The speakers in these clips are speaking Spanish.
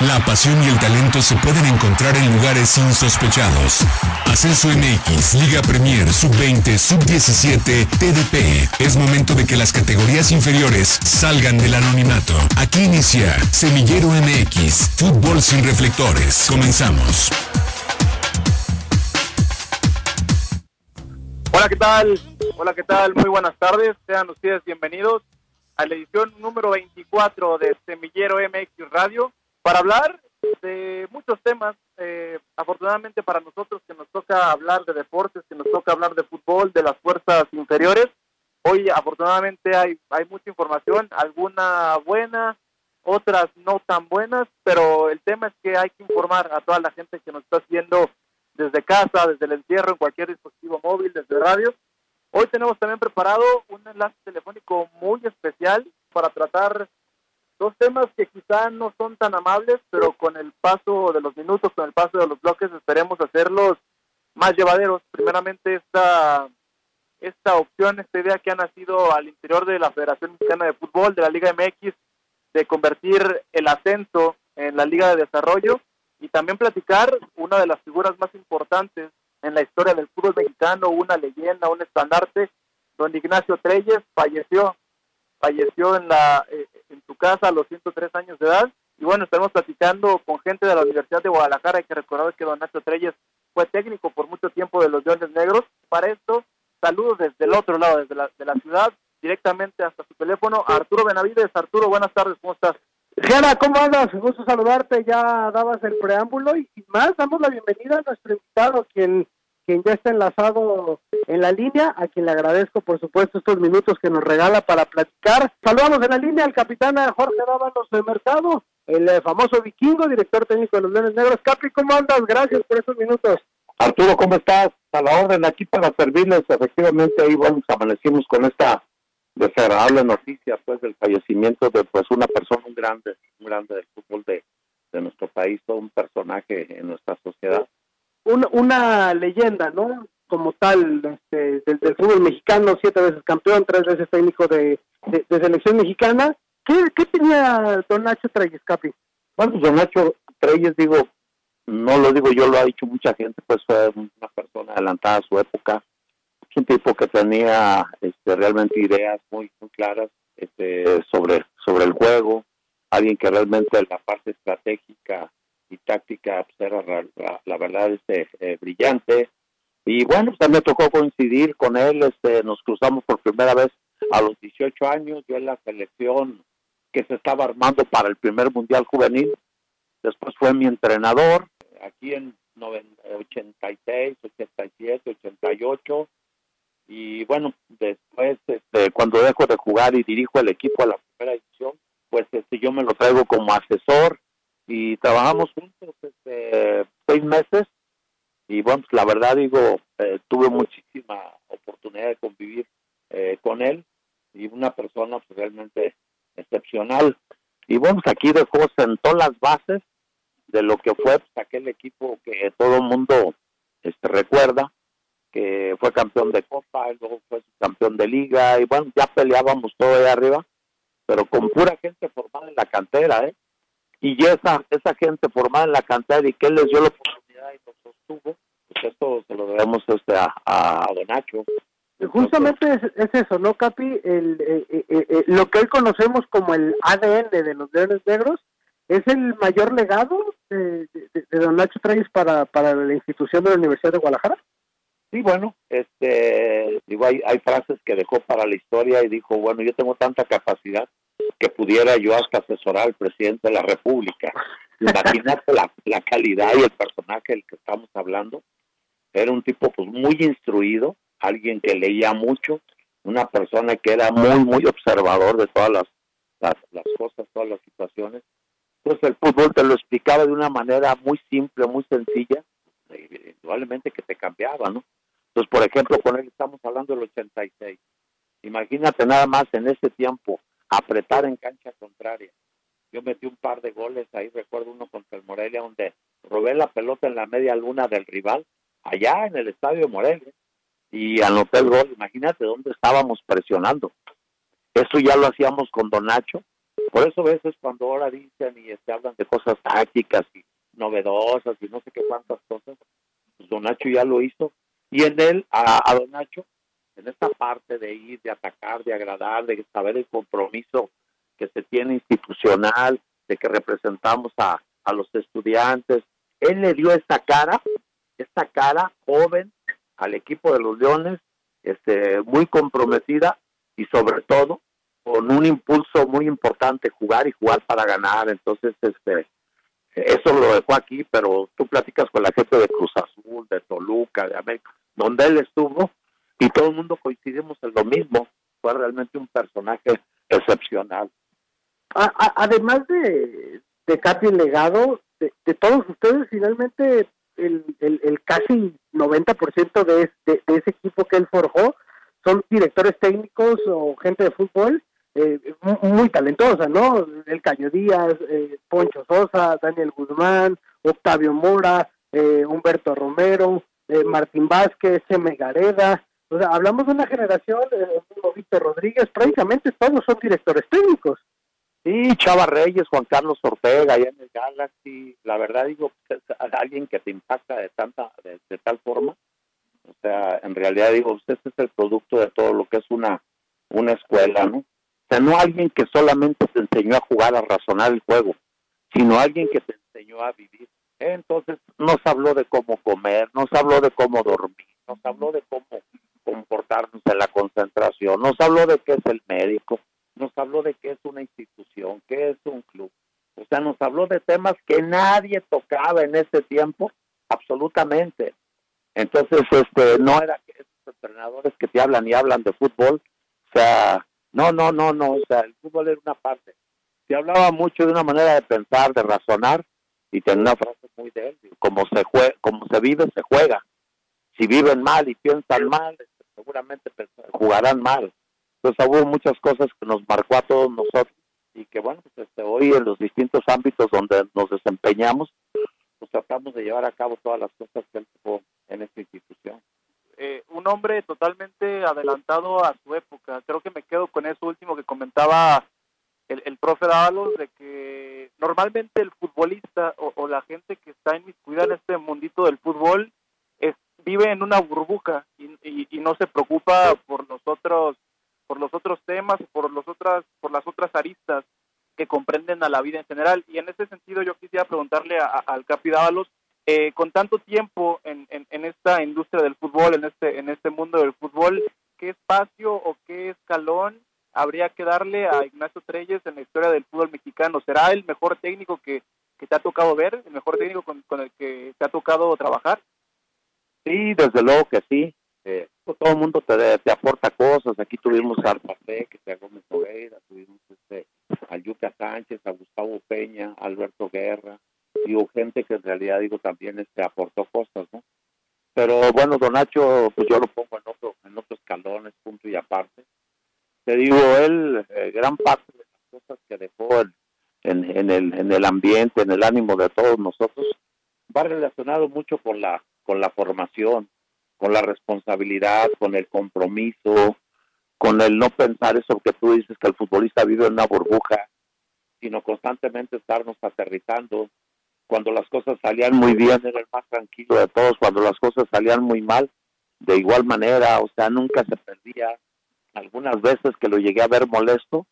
La pasión y el talento se pueden encontrar en lugares insospechados. Ascenso MX, Liga Premier, Sub-20, Sub-17, TDP. Es momento de que las categorías inferiores salgan del anonimato. Aquí inicia Semillero MX, Fútbol sin reflectores. Comenzamos. Hola, ¿qué tal? Hola, ¿qué tal? Muy buenas tardes. Sean ustedes bienvenidos a la edición número 24 de Semillero MX Radio para hablar de muchos temas. Eh, afortunadamente para nosotros que nos toca hablar de deportes, que nos toca hablar de fútbol, de las fuerzas inferiores. Hoy afortunadamente hay, hay mucha información, alguna buena, otras no tan buenas, pero el tema es que hay que informar a toda la gente que nos está haciendo desde casa, desde el encierro, en cualquier dispositivo móvil, desde radio. Hoy tenemos también preparado un enlace telefónico muy especial para tratar Dos temas que quizá no son tan amables, pero con el paso de los minutos, con el paso de los bloques, esperemos hacerlos más llevaderos. Primeramente, esta, esta opción, esta idea que ha nacido al interior de la Federación Mexicana de Fútbol, de la Liga MX, de convertir el ascenso en la Liga de Desarrollo y también platicar una de las figuras más importantes en la historia del fútbol mexicano, una leyenda, un estandarte, don Ignacio Treyes, falleció falleció en la eh, en su casa a los 103 años de edad. Y bueno, estamos platicando con gente de la Universidad de Guadalajara. Hay que recordar que don Nacho Treyes fue técnico por mucho tiempo de los Leones Negros. Para esto, saludos desde el otro lado, desde la, de la ciudad, directamente hasta su teléfono. Arturo Benavides. Arturo, buenas tardes, ¿cómo estás? Jana, ¿cómo andas? Gusto saludarte. Ya dabas el preámbulo y más, damos la bienvenida a nuestro invitado, quien quien ya está enlazado en la línea, a quien le agradezco por supuesto estos minutos que nos regala para platicar. Saludamos en la línea al capitán Jorge Dávalos de Mercado, el eh, famoso vikingo, director técnico de los Leones Negros. Capi, ¿cómo andas? Gracias por estos minutos. Arturo, ¿cómo estás? A la orden aquí para servirles. Efectivamente, ahí bueno, amanecimos con esta desagradable noticia pues del fallecimiento de pues una persona muy grande, muy grande del fútbol de, de nuestro país, todo un personaje en nuestra sociedad una leyenda, ¿no? Como tal, este, del, fútbol mexicano, siete veces campeón, tres veces técnico de, selección mexicana. ¿Qué, tenía Don Nacho Treyes, Capi? Bueno, pues Don Nacho Treyes, digo, no lo digo yo, lo ha dicho mucha gente, pues fue una persona adelantada a su época, un tipo que tenía este, realmente ideas muy, claras este, sobre, sobre el juego, alguien que realmente la parte estratégica táctica pues, era la, verdad este eh, brillante. Y bueno pues me tocó coincidir con él este nos cruzamos por primera vez a los 18 años yo en la selección que se estaba armando para el primer mundial juvenil después fue mi entrenador aquí en 86 87 88 y bueno después este, cuando dejo de jugar y dirijo el equipo a la primera edición pues este yo me lo traigo como asesor y trabajamos juntos este, seis meses y bueno, pues la verdad digo, eh, tuve muchísima oportunidad de convivir eh, con él y una persona pues, realmente excepcional. Y bueno, pues aquí dejó, sentó las bases de lo que fue pues, aquel equipo que todo el mundo este, recuerda, que fue campeón de Copa, luego fue campeón de Liga, y bueno, ya peleábamos todo ahí arriba, pero con pura gente formada en la cantera, ¿eh? Y esa esa gente formada en la cantera y que él les dio la oportunidad y nos sostuvo, pues esto se lo debemos este, a, a, Donacho. Justamente es, eso, ¿no, Capi? El, eh, eh, eh, lo que hoy conocemos como el ADN de los Leones Negros es el mayor legado de, de, Don Nacho Treyes para, para la institución de la Universidad de Guadalajara. Sí, bueno, este, digo, hay, hay frases que dejó para la historia y dijo, bueno, yo tengo tanta capacidad que pudiera yo hasta asesorar al presidente de la República. Imagínate la, la calidad y el personaje del que estamos hablando. Era un tipo pues muy instruido, alguien que leía mucho, una persona que era muy, muy observador de todas las, las, cosas, todas las situaciones. Entonces el fútbol te lo explicaba de una manera muy simple, muy sencilla, indudablemente que te cambiaba, ¿no? Entonces, por ejemplo, con él estamos hablando del 86. Imagínate nada más en ese tiempo apretar en cancha contraria. Yo metí un par de goles ahí, recuerdo uno contra el Morelia, donde robé la pelota en la media luna del rival, allá en el estadio Morelia, y anoté el gol. Imagínate dónde estábamos presionando. Eso ya lo hacíamos con Donacho, Por eso a veces cuando ahora dicen y este, hablan de cosas tácticas y novedosas y no sé qué cuántas cosas, pues Don Nacho ya lo hizo. Y en él, a, a Don Nacho, en esta parte de ir, de atacar, de agradar, de saber el compromiso que se tiene institucional, de que representamos a, a los estudiantes, él le dio esta cara, esta cara joven al equipo de los Leones, este, muy comprometida y sobre todo con un impulso muy importante, jugar y jugar para ganar. Entonces, este, eso lo dejó aquí, pero tú platicas con la gente de Cruz Azul, de Toluca, de América, donde él estuvo, y todo el mundo coincidimos en lo mismo. Fue realmente un personaje excepcional. además de, de Katy Legado, de, todos ustedes, finalmente el, el, el casi 90% de, de, de ese equipo que él forjó son directores técnicos o gente de fútbol eh, muy, talentosa, ¿no? El Caño Díaz, eh, Poncho Sosa, Daniel Guzmán, Octavio Mora, eh, Humberto Romero, eh, Martín Vázquez, Seme Gareda. O sea, hablamos de una generación, eh, Víctor Rodríguez, prácticamente todos son directores técnicos. Sí, Chava Reyes, Juan Carlos Ortega, allá en el Galaxy, la verdad digo, pues, alguien que te impacta de tanta, de, tal forma, o sea, en realidad digo, usted es el producto de todo lo que es una, una escuela, ¿no? O sea, no alguien que solamente te enseñó a jugar, a razonar el juego, sino alguien que te enseñó a vivir. Entonces, nos habló de cómo comer, nos habló de cómo dormir, nos habló de cómo comportarnos en la concentración, nos habló de qué es el médico, nos habló de qué es una institución, qué es un club. O sea, nos habló de temas que nadie tocaba en ese tiempo, absolutamente. Entonces, este, no era que esos entrenadores que te hablan y hablan de fútbol, o sea, no, no, no, no, o sea, el fútbol era una parte. Se hablaba mucho de una manera de pensar, de razonar, y tenía una frase muy de él, como se, jue como se vive, se juega. Si viven mal y piensan mal, seguramente jugarán mal. Entonces hubo muchas cosas que nos marcó a todos nosotros y que bueno, pues este, hoy en los distintos ámbitos donde nos desempeñamos, pues tratamos de llevar a cabo todas las cosas que él tuvo en esta institución. Eh, un hombre totalmente adelantado a su época. Creo que me quedo con eso último que comentaba el, el profe Dávalos, de que normalmente el futbolista o, la gente que está inmiscuida en este mundito del fútbol es, vive en una burbuja y, y no se preocupa por nosotros por los otros temas, por los otras, por las otras aristas que comprenden a la vida en general. Y en ese sentido yo quisiera preguntarle al Capi Dávalos, eh, con tanto tiempo en, en, esta industria del fútbol, en este, en este mundo del fútbol, ¿qué espacio o qué escalón habría que darle a Ignacio Treyes en la historia del fútbol mexicano? ¿Será el mejor técnico que, que te ha tocado ver, el mejor técnico con, con el que te ha tocado trabajar? Sí, desde luego que sí. Eh, todo el mundo te, te, aporta cosas. Aquí tuvimos a Arpafé, que se Gómez Oveira, tuvimos este, a Yuca Sánchez, a Gustavo Peña, a Alberto Guerra, digo, gente que en realidad, digo, también este, aportó cosas, ¿no? Pero bueno, Don Nacho, pues yo lo pongo en otro, en otros escalones, punto y aparte. Te digo, él, eh, gran parte de las cosas que dejó en, en, el, en el ambiente, en el ánimo de todos nosotros, va relacionado mucho con la, con la formación, con la responsabilidad, con el compromiso, con el no pensar eso que tú dices que el futbolista vive en una burbuja, sino constantemente estarnos aterrizando. Cuando las cosas salían muy bien, era el más tranquilo de todos. Cuando las cosas salían muy mal, de igual manera, o sea, nunca se perdía. Algunas veces que lo llegué a ver molesto,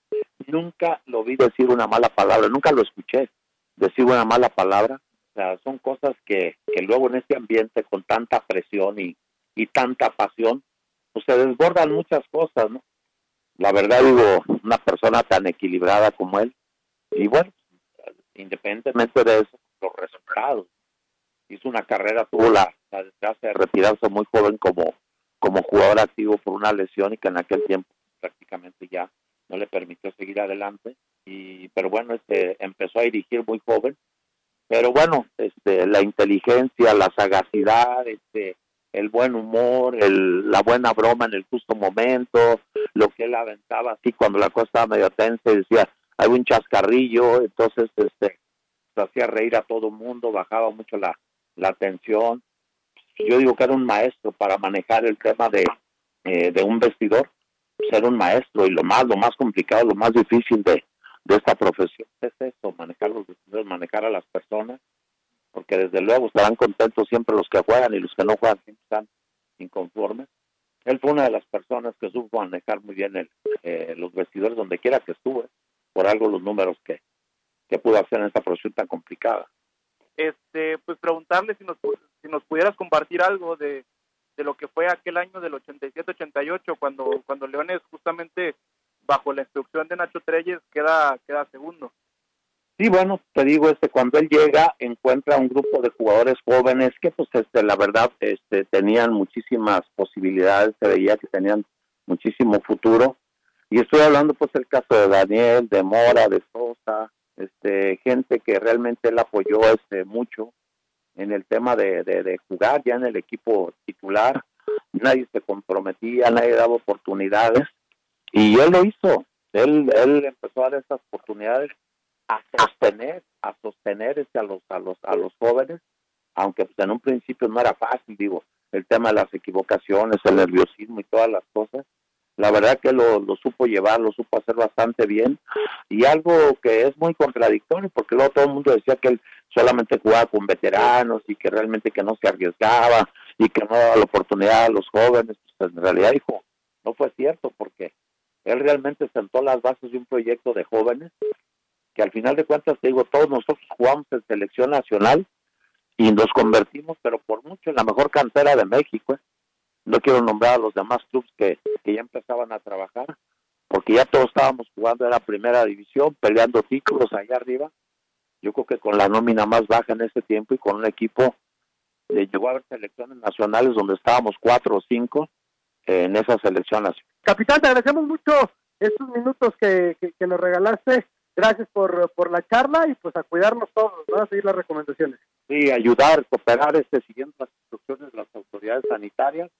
nunca lo vi decir una mala palabra, nunca lo escuché decir una mala palabra. O sea, son cosas que, que luego en este ambiente con tanta presión y, y tanta pasión, pues se desbordan muchas cosas, ¿no? La verdad digo, una persona tan equilibrada como él, y bueno, independientemente de eso, los resultados. Hizo una carrera, tuvo la, la desgracia de retirarse muy joven como, como jugador activo por una lesión y que en aquel tiempo prácticamente ya no le permitió seguir adelante. Y, pero bueno, este, empezó a dirigir muy joven. Pero bueno, este, la inteligencia, la sagacidad, este, el buen humor, el, la buena broma en el justo momento, lo que él aventaba así cuando la cosa estaba medio tensa y decía, hay un chascarrillo, entonces este se hacía reír a todo el mundo, bajaba mucho la, la tensión. Yo digo que era un maestro para manejar el tema de, eh, de un vestidor, ser un maestro y lo más, lo más complicado, lo más difícil de, de esta profesión es eso, manejar los manejar a las personas, porque desde luego estarán contentos siempre los que juegan y los que no juegan siempre están inconformes. Él fue una de las personas que supo manejar muy bien el, eh, los vestidores donde quiera que estuve, por algo los números que, que pudo hacer en esta profesión tan complicada. Este, pues preguntarle si nos, si nos pudieras compartir algo de, de lo que fue aquel año del 87-88, cuando, cuando Leones justamente bajo la instrucción de Nacho Treyes queda, queda segundo. Sí, bueno, te digo, este, cuando él llega, encuentra un grupo de jugadores jóvenes que, pues, este, la verdad, este, tenían muchísimas posibilidades, se veía que tenían muchísimo futuro. Y estoy hablando, pues, el caso de Daniel, de Mora, de Sosa, este, gente que realmente él apoyó, este, mucho en el tema de, de, de jugar ya en el equipo titular. Nadie se comprometía, nadie daba oportunidades y él lo hizo. Él, él empezó a dar estas oportunidades a sostener, a sostener este, a los, a los, a los jóvenes, aunque pues, en un principio no era fácil, digo, el tema de las equivocaciones, el nerviosismo y todas las cosas. La verdad que lo, lo supo llevar, lo supo hacer bastante bien y algo que es muy contradictorio porque luego todo el mundo decía que él solamente jugaba con veteranos y que realmente que no se arriesgaba y que no daba la oportunidad a los jóvenes. Pues en realidad, dijo, no fue cierto porque él realmente sentó las bases de un proyecto de jóvenes que al final de cuentas, te digo, todos nosotros jugamos en selección nacional y nos convertimos, pero por mucho, en la mejor cantera de México. ¿eh? No quiero nombrar a los demás clubes que, que ya empezaban a trabajar, porque ya todos estábamos jugando en la primera división, peleando títulos allá arriba. Yo creo que con la nómina más baja en ese tiempo y con un equipo, eh, llegó a haber selecciones nacionales donde estábamos cuatro o cinco en esa selección nacional. Capitán, te agradecemos mucho estos minutos que, que, nos regalaste. Gracias por, por la charla y pues a cuidarnos todos, ¿no? A seguir las recomendaciones. Sí, ayudar, cooperar, este, siguiendo las instrucciones de las autoridades sanitarias.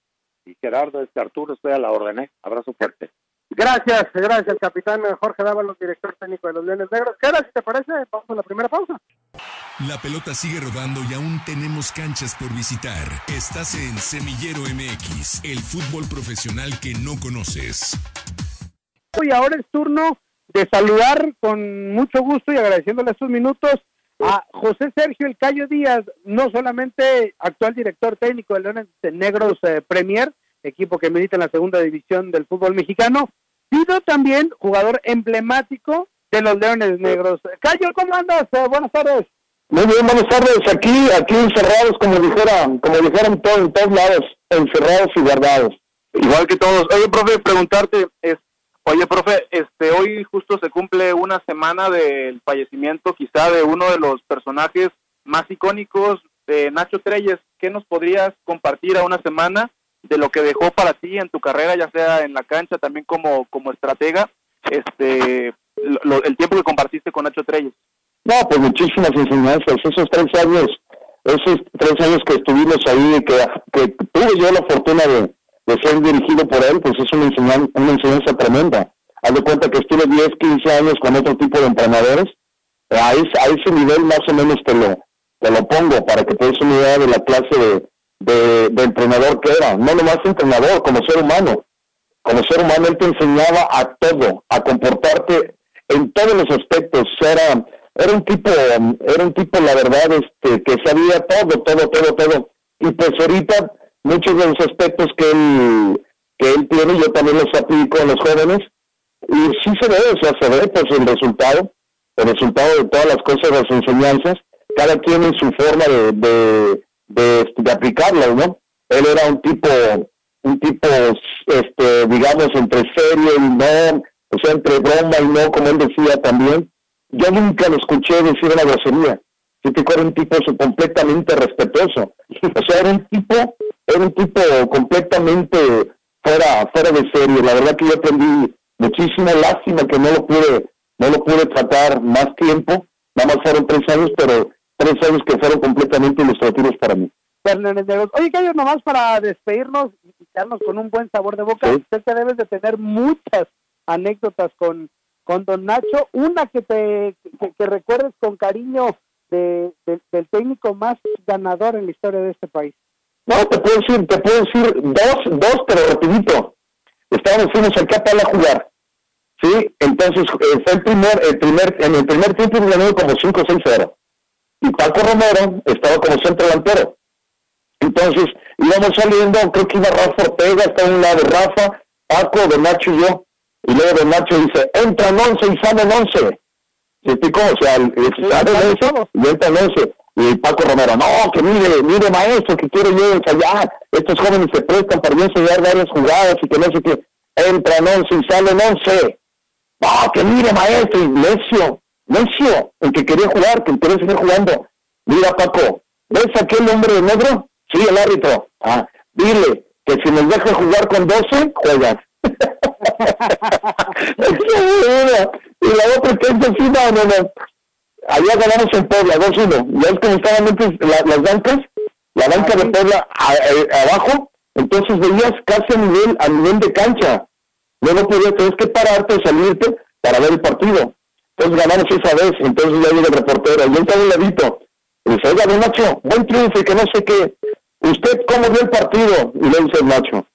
Y Gerardo, este Arturo, estoy a la orden, ¿eh? Abrazo fuerte. Gracias, gracias, capitán Jorge Dávalos, director técnico de los Leones Negros. ¿Qué si te parece? Vamos a la primera pausa. La pelota sigue rodando y aún tenemos canchas por visitar. Estás en Semillero MX, el fútbol profesional que no conoces. Y ahora es turno de saludar con mucho gusto y agradeciéndole estos minutos a José Sergio El Cayo Díaz, no solamente actual director técnico de Leones Negros eh, Premier, equipo que milita en la segunda división del fútbol mexicano, sido también jugador emblemático de los Leones Negros. Cayo, ¿cómo andas? Eh, buenas tardes. Muy bien, buenas tardes. Aquí, aquí encerrados, como dijeran, como dijeron todos, en todos lados, encerrados y guardados. Igual que todos. Oye, profe, preguntarte, es, oye, profe, este, hoy justo se cumple una semana del fallecimiento, quizá de uno de los personajes más icónicos de Nacho Treyes. ¿Qué nos podrías compartir a una semana de lo que dejó para ti en tu carrera, ya sea en la cancha, también como, como estratega, este, el tiempo que compartiste con Nacho Treyes. No, pues muchísimas enseñanzas. Esos tres años, esos tres años que estuvimos ahí, que, que tuve yo la fortuna de, ser dirigido por él, pues es una enseñanza, una enseñanza tremenda. Haz de cuenta que estuve 10, 15 años con otro tipo de entrenadores. A ese, a ese nivel más o menos te lo, te lo pongo para que te des una idea de la clase de, de, entrenador que era, no nomás entrenador, como ser humano. Como ser humano él te enseñaba a todo, a comportarte en todos los aspectos. Era, era un tipo, era un tipo, la verdad, este, que sabía todo, todo, todo, todo. Y pues ahorita muchos de los aspectos que él, que él tiene, yo también los aplico a los jóvenes. Y sí se ve, o sea, se ve pues el resultado, el resultado de todas las cosas, las enseñanzas, cada quien en su forma de de, de aplicarlas, ¿no? Él era un tipo, un tipo, este, digamos, entre serio y no, o sea, entre broma y no, como él decía también. Yo nunca lo escuché decir una grosería. Sí que era un tipo completamente respetuoso. O sea, era un tipo, era un tipo completamente fuera, fuera de serie. La verdad que yo aprendí muchísima lástima que no lo pude, no lo pude tratar más tiempo. Nada más fueron tres años, pero tres años que fueron completamente ilustrativos para mí. Oye, Cayo, nomás para despedirnos y quedarnos con un buen sabor de boca, usted te debes de tener muchas anécdotas con, con Don Nacho, una que te que, recuerdes con cariño de, del técnico más ganador en la historia de este país. No, te puedo decir, te puedo decir dos, dos, pero rapidito. Estábamos, fuimos al Capala a jugar Sí, entonces eh, fue el primer, el primer, en el primer tiempo ganó como 5-6-0. Y Paco Romero estaba como centro delantero. Entonces íbamos saliendo, creo que iba Rafa Ortega, está en un lado de Rafa, Paco, de Nacho y yo. Y luego de Nacho dice, entran 11 y salen 11. ¿Se explicó? O sea, salen 11 y entran 11. Y Paco Romero, no, que mire, mire maestro, que quiero yo ensayar. Estos jóvenes se prestan para enseñar varias jugadas y que no sé qué. Entran 11 y salen 11. No, que mire maestro, y necio, necio, el que quería jugar, que quería seguir jugando. Mira Paco, ¿ves aquel hombre de negro? Sí, el árbitro. Ah, dile que si nos deja jugar con 12, juegas. Y la otra que es así, no, no, no. Allá ganamos en Puebla, 2-1. Ya es que estaban antes las bancas, la banca de Puebla eh, abajo, entonces veías casi a nivel, a nivel de cancha. Luego podías, tener que pararte, salirte para ver el partido. Entonces ganamos esa vez, entonces ya llega el reportero, y entra un ladito, y dice, oiga, don Nacho, buen triunfo y que no sé qué. ¿Usted cómo vio el partido? Y le dice el Nacho,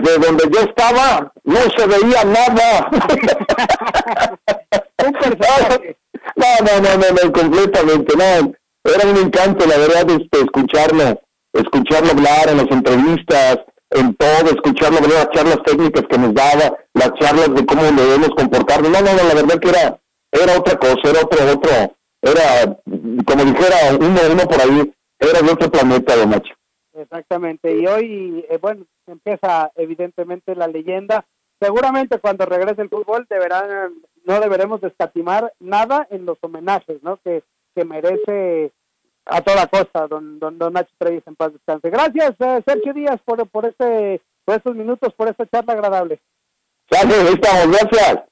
pues de donde yo estaba no se veía nada. no, no, no, no, no, completamente, no. Era un encanto, la verdad, este, escucharlo, escucharlo hablar en las entrevistas, en todo, escucharlo, las charlas técnicas que nos daba, las charlas de cómo debemos comportarnos. No, no, no, la verdad que era, era otra cosa, era otro, otro, era, como dijera uno, uno por ahí, era de otro planeta, de Nacho. Exactamente, y hoy, eh, bueno, empieza evidentemente la leyenda. Seguramente cuando regrese el fútbol deberán, no deberemos descatimar nada en los homenajes, ¿no? Que, que merece a toda costa, don, don, don Nacho Treyes en paz descanse. Gracias, eh, Sergio Díaz, por, por, este, por estos minutos, por esta charla agradable. Gracias, gracias.